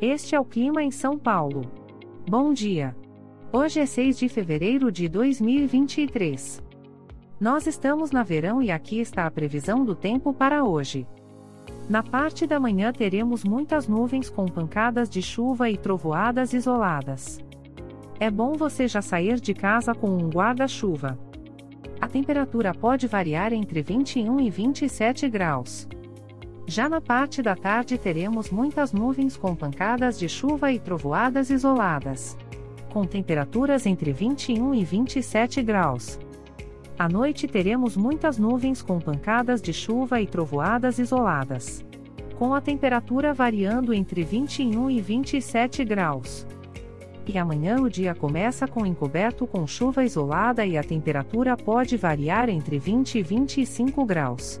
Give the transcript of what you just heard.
Este é o clima em São Paulo. Bom dia. Hoje é 6 de fevereiro de 2023. Nós estamos na verão e aqui está a previsão do tempo para hoje. Na parte da manhã teremos muitas nuvens com pancadas de chuva e trovoadas isoladas. É bom você já sair de casa com um guarda-chuva. A temperatura pode variar entre 21 e 27 graus. Já na parte da tarde teremos muitas nuvens com pancadas de chuva e trovoadas isoladas. Com temperaturas entre 21 e 27 graus. À noite teremos muitas nuvens com pancadas de chuva e trovoadas isoladas. Com a temperatura variando entre 21 e 27 graus. E amanhã o dia começa com encoberto com chuva isolada e a temperatura pode variar entre 20 e 25 graus.